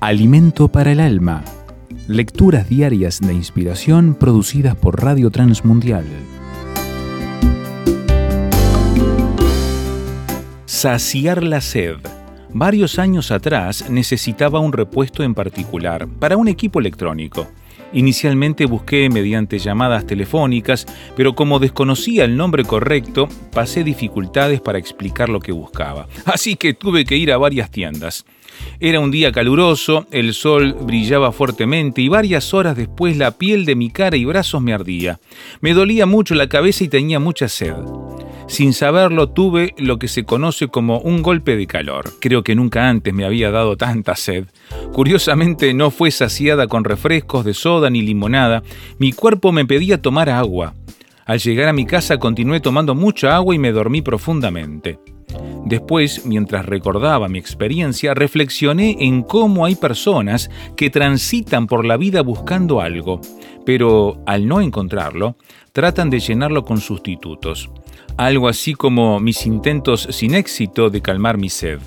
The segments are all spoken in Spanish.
Alimento para el alma. Lecturas diarias de inspiración producidas por Radio Transmundial. Saciar la sed. Varios años atrás necesitaba un repuesto en particular para un equipo electrónico. Inicialmente busqué mediante llamadas telefónicas, pero como desconocía el nombre correcto, pasé dificultades para explicar lo que buscaba. Así que tuve que ir a varias tiendas. Era un día caluroso, el sol brillaba fuertemente y varias horas después la piel de mi cara y brazos me ardía. Me dolía mucho la cabeza y tenía mucha sed. Sin saberlo tuve lo que se conoce como un golpe de calor. Creo que nunca antes me había dado tanta sed. Curiosamente no fue saciada con refrescos de soda ni limonada. Mi cuerpo me pedía tomar agua. Al llegar a mi casa continué tomando mucha agua y me dormí profundamente. Después, mientras recordaba mi experiencia, reflexioné en cómo hay personas que transitan por la vida buscando algo, pero al no encontrarlo, tratan de llenarlo con sustitutos. Algo así como mis intentos sin éxito de calmar mi sed.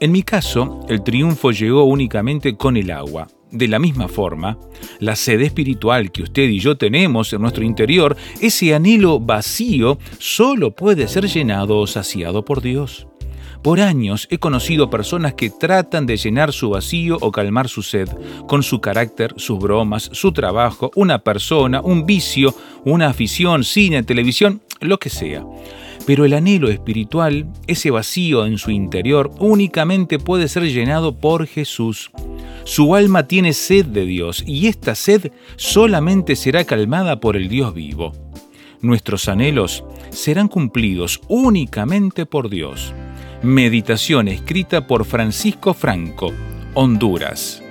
En mi caso, el triunfo llegó únicamente con el agua. De la misma forma, la sed espiritual que usted y yo tenemos en nuestro interior, ese anhelo vacío, solo puede ser llenado o saciado por Dios. Por años he conocido personas que tratan de llenar su vacío o calmar su sed con su carácter, sus bromas, su trabajo, una persona, un vicio, una afición, cine, televisión, lo que sea. Pero el anhelo espiritual, ese vacío en su interior, únicamente puede ser llenado por Jesús. Su alma tiene sed de Dios y esta sed solamente será calmada por el Dios vivo. Nuestros anhelos serán cumplidos únicamente por Dios. Meditación escrita por Francisco Franco, Honduras.